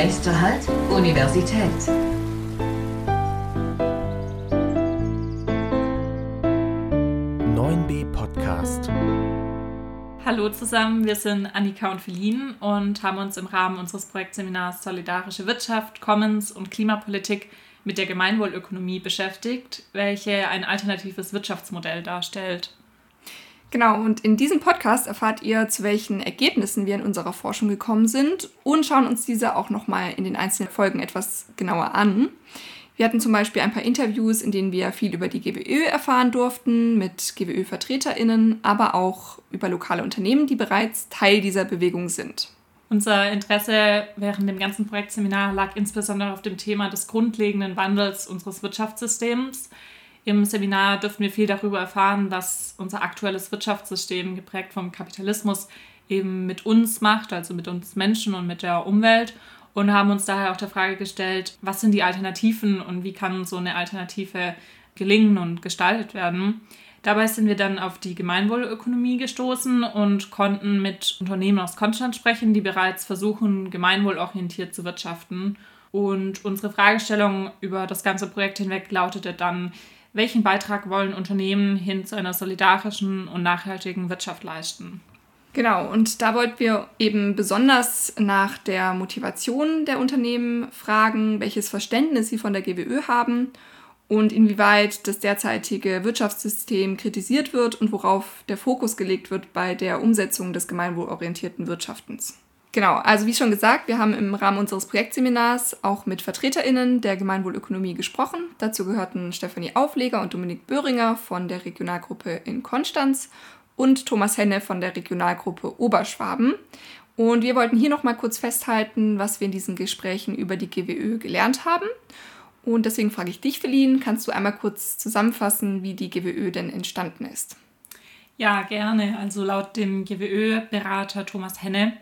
Nächster Halt, Universität. Podcast. Hallo zusammen, wir sind Annika und Feline und haben uns im Rahmen unseres Projektseminars Solidarische Wirtschaft, Commons und Klimapolitik mit der Gemeinwohlökonomie beschäftigt, welche ein alternatives Wirtschaftsmodell darstellt. Genau, und in diesem Podcast erfahrt ihr, zu welchen Ergebnissen wir in unserer Forschung gekommen sind und schauen uns diese auch nochmal in den einzelnen Folgen etwas genauer an. Wir hatten zum Beispiel ein paar Interviews, in denen wir viel über die GWÖ erfahren durften, mit GWÖ-VertreterInnen, aber auch über lokale Unternehmen, die bereits Teil dieser Bewegung sind. Unser Interesse während dem ganzen Projektseminar lag insbesondere auf dem Thema des grundlegenden Wandels unseres Wirtschaftssystems im Seminar dürften wir viel darüber erfahren, was unser aktuelles Wirtschaftssystem, geprägt vom Kapitalismus, eben mit uns macht, also mit uns Menschen und mit der Umwelt. Und haben uns daher auch der Frage gestellt, was sind die Alternativen und wie kann so eine Alternative gelingen und gestaltet werden. Dabei sind wir dann auf die Gemeinwohlökonomie gestoßen und konnten mit Unternehmen aus Konstanz sprechen, die bereits versuchen, gemeinwohlorientiert zu wirtschaften. Und unsere Fragestellung über das ganze Projekt hinweg lautete dann, welchen Beitrag wollen Unternehmen hin zu einer solidarischen und nachhaltigen Wirtschaft leisten? Genau, und da wollten wir eben besonders nach der Motivation der Unternehmen fragen, welches Verständnis sie von der GWÖ haben und inwieweit das derzeitige Wirtschaftssystem kritisiert wird und worauf der Fokus gelegt wird bei der Umsetzung des gemeinwohlorientierten Wirtschaftens. Genau, also wie schon gesagt, wir haben im Rahmen unseres Projektseminars auch mit VertreterInnen der Gemeinwohlökonomie gesprochen. Dazu gehörten Stefanie Aufleger und Dominik Böhringer von der Regionalgruppe in Konstanz und Thomas Henne von der Regionalgruppe Oberschwaben. Und wir wollten hier nochmal kurz festhalten, was wir in diesen Gesprächen über die GWÖ gelernt haben. Und deswegen frage ich dich, Feline, kannst du einmal kurz zusammenfassen, wie die GWÖ denn entstanden ist? Ja, gerne. Also laut dem GWÖ-Berater Thomas Henne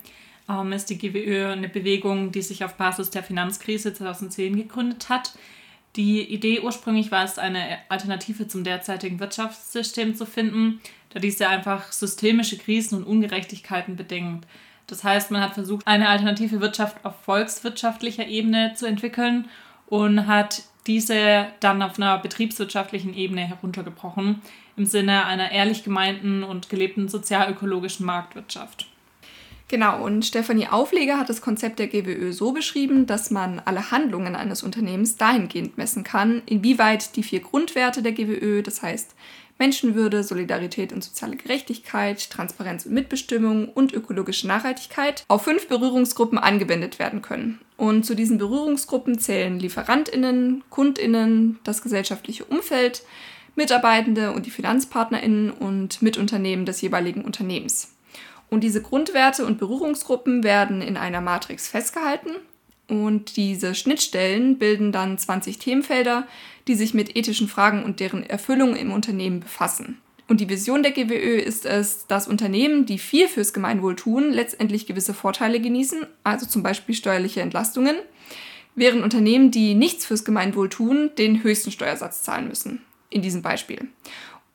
ähm, ist die GWÖ eine Bewegung, die sich auf Basis der Finanzkrise 2010 gegründet hat. Die Idee ursprünglich war es, eine Alternative zum derzeitigen Wirtschaftssystem zu finden, da diese einfach systemische Krisen und Ungerechtigkeiten bedingt. Das heißt, man hat versucht, eine alternative Wirtschaft auf volkswirtschaftlicher Ebene zu entwickeln und hat diese dann auf einer betriebswirtschaftlichen Ebene heruntergebrochen, im Sinne einer ehrlich gemeinten und gelebten sozialökologischen Marktwirtschaft. Genau, und Stefanie Aufleger hat das Konzept der GWÖ so beschrieben, dass man alle Handlungen eines Unternehmens dahingehend messen kann, inwieweit die vier Grundwerte der GWÖ, das heißt Menschenwürde, Solidarität und soziale Gerechtigkeit, Transparenz und Mitbestimmung und ökologische Nachhaltigkeit, auf fünf Berührungsgruppen angewendet werden können. Und zu diesen Berührungsgruppen zählen Lieferantinnen, Kundinnen, das gesellschaftliche Umfeld, Mitarbeitende und die Finanzpartnerinnen und Mitunternehmen des jeweiligen Unternehmens. Und diese Grundwerte und Berührungsgruppen werden in einer Matrix festgehalten. Und diese Schnittstellen bilden dann 20 Themenfelder, die sich mit ethischen Fragen und deren Erfüllung im Unternehmen befassen. Und die Vision der GWÖ ist es, dass Unternehmen, die viel fürs Gemeinwohl tun, letztendlich gewisse Vorteile genießen, also zum Beispiel steuerliche Entlastungen, während Unternehmen, die nichts fürs Gemeinwohl tun, den höchsten Steuersatz zahlen müssen. In diesem Beispiel.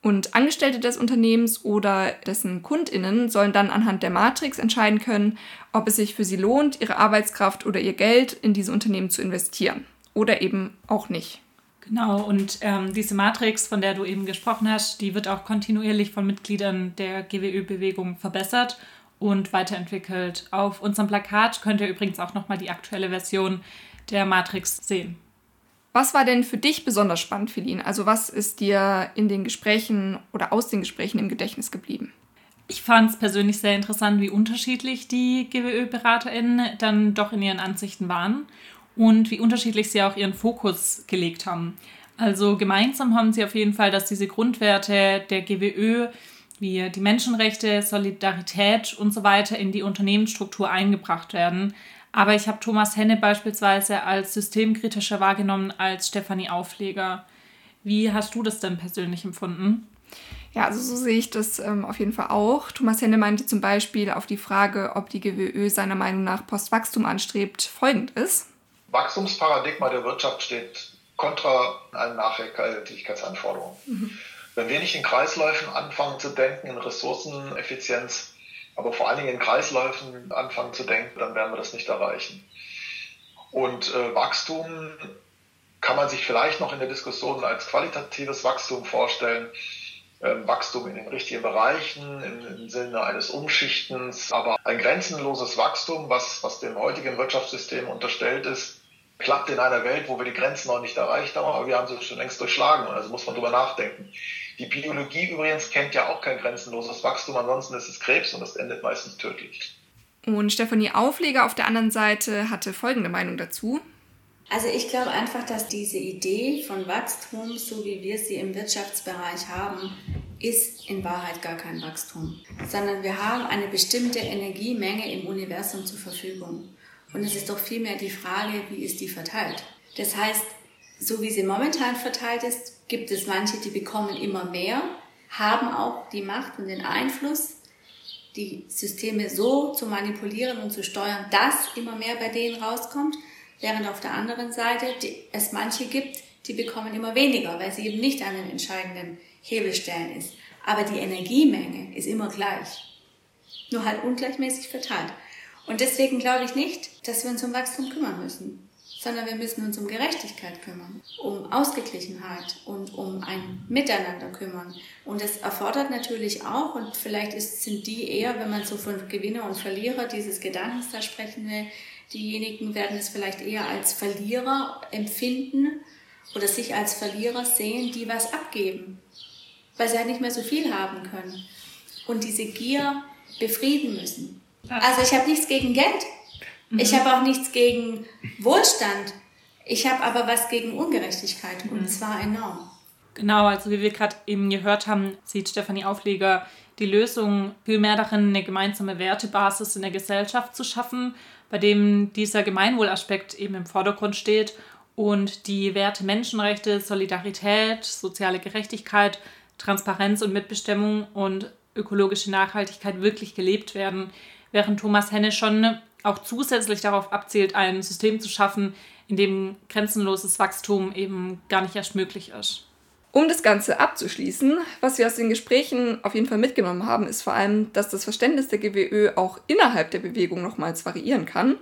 Und Angestellte des Unternehmens oder dessen Kundinnen sollen dann anhand der Matrix entscheiden können, ob es sich für sie lohnt, ihre Arbeitskraft oder ihr Geld in diese Unternehmen zu investieren oder eben auch nicht. Genau, und ähm, diese Matrix, von der du eben gesprochen hast, die wird auch kontinuierlich von Mitgliedern der GWÖ-Bewegung verbessert und weiterentwickelt. Auf unserem Plakat könnt ihr übrigens auch nochmal die aktuelle Version der Matrix sehen. Was war denn für dich besonders spannend, Feline? Also was ist dir in den Gesprächen oder aus den Gesprächen im Gedächtnis geblieben? Ich fand es persönlich sehr interessant, wie unterschiedlich die GWÖ-BeraterInnen dann doch in ihren Ansichten waren und wie unterschiedlich sie auch ihren Fokus gelegt haben. Also gemeinsam haben sie auf jeden Fall, dass diese Grundwerte der GWÖ wie die Menschenrechte, Solidarität und so weiter in die Unternehmensstruktur eingebracht werden. Aber ich habe Thomas Henne beispielsweise als systemkritischer wahrgenommen als Stefanie Aufleger. Wie hast du das denn persönlich empfunden? Ja, also so sehe ich das ähm, auf jeden Fall auch. Thomas Henne meinte zum Beispiel auf die Frage, ob die GWÖ seiner Meinung nach Postwachstum anstrebt, folgendes. Wachstumsparadigma der Wirtschaft steht kontra allen Nachhaltigkeitsanforderungen. Mhm. Wenn wir nicht in Kreisläufen anfangen zu denken, in Ressourceneffizienz, aber vor allen Dingen in Kreisläufen anfangen zu denken, dann werden wir das nicht erreichen. Und äh, Wachstum kann man sich vielleicht noch in der Diskussion als qualitatives Wachstum vorstellen. Ähm, Wachstum in den richtigen Bereichen im, im, Sinne eines Umschichtens, aber ein grenzenloses Wachstum, was, was dem heutigen Wirtschaftssystem unterstellt ist, klappt in einer Welt, wo wir die Grenzen noch nicht erreicht haben, aber wir haben sie schon längst durchschlagen. Also muss man drüber nachdenken. Die Biologie übrigens kennt ja auch kein grenzenloses Wachstum, ansonsten ist es Krebs und das endet meistens tödlich. Und Stefanie Aufleger auf der anderen Seite hatte folgende Meinung dazu. Also ich glaube einfach, dass diese Idee von Wachstum, so wie wir sie im Wirtschaftsbereich haben, ist in Wahrheit gar kein Wachstum, sondern wir haben eine bestimmte Energiemenge im Universum zur Verfügung. Und es ist doch vielmehr die Frage, wie ist die verteilt. Das heißt, so wie sie momentan verteilt ist, gibt es manche, die bekommen immer mehr, haben auch die Macht und den Einfluss, die Systeme so zu manipulieren und zu steuern, dass immer mehr bei denen rauskommt während auf der anderen Seite die, es manche gibt, die bekommen immer weniger, weil sie eben nicht an den entscheidenden Hebelstellen ist. Aber die Energiemenge ist immer gleich, nur halt ungleichmäßig verteilt. Und deswegen glaube ich nicht, dass wir uns um Wachstum kümmern müssen, sondern wir müssen uns um Gerechtigkeit kümmern, um Ausgeglichenheit und um ein Miteinander kümmern. Und das erfordert natürlich auch, und vielleicht ist, sind die eher, wenn man so von Gewinner und Verlierer dieses Gedankens da sprechen will, Diejenigen werden es vielleicht eher als Verlierer empfinden oder sich als Verlierer sehen, die was abgeben, weil sie halt nicht mehr so viel haben können und diese Gier befrieden müssen. Also ich habe nichts gegen Geld, ich mhm. habe auch nichts gegen Wohlstand, ich habe aber was gegen Ungerechtigkeit und mhm. zwar enorm. Genau, also wie wir gerade eben gehört haben, sieht Stefanie Aufleger die Lösung vielmehr darin, eine gemeinsame Wertebasis in der Gesellschaft zu schaffen, bei dem dieser Gemeinwohlaspekt eben im Vordergrund steht und die Werte Menschenrechte, Solidarität, soziale Gerechtigkeit, Transparenz und Mitbestimmung und ökologische Nachhaltigkeit wirklich gelebt werden, während Thomas Henne schon auch zusätzlich darauf abzielt, ein System zu schaffen, in dem grenzenloses Wachstum eben gar nicht erst möglich ist. Um das Ganze abzuschließen, was wir aus den Gesprächen auf jeden Fall mitgenommen haben, ist vor allem, dass das Verständnis der GWÖ auch innerhalb der Bewegung nochmals variieren kann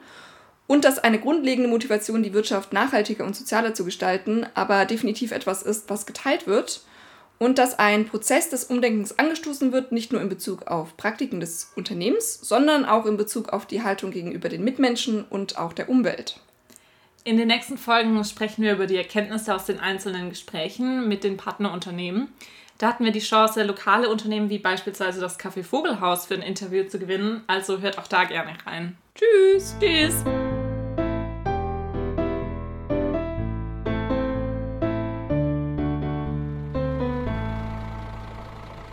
und dass eine grundlegende Motivation, die Wirtschaft nachhaltiger und sozialer zu gestalten, aber definitiv etwas ist, was geteilt wird und dass ein Prozess des Umdenkens angestoßen wird, nicht nur in Bezug auf Praktiken des Unternehmens, sondern auch in Bezug auf die Haltung gegenüber den Mitmenschen und auch der Umwelt. In den nächsten Folgen sprechen wir über die Erkenntnisse aus den einzelnen Gesprächen mit den Partnerunternehmen. Da hatten wir die Chance, lokale Unternehmen wie beispielsweise das Café Vogelhaus für ein Interview zu gewinnen. Also hört auch da gerne rein. Tschüss. Tschüss.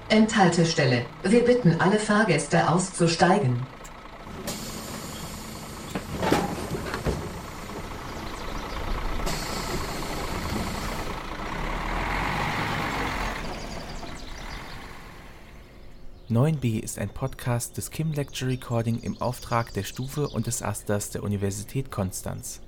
Enthaltestelle. Wir bitten alle Fahrgäste auszusteigen. Neun b ist ein Podcast des Kim Lecture Recording im Auftrag der Stufe und des Asters der Universität Konstanz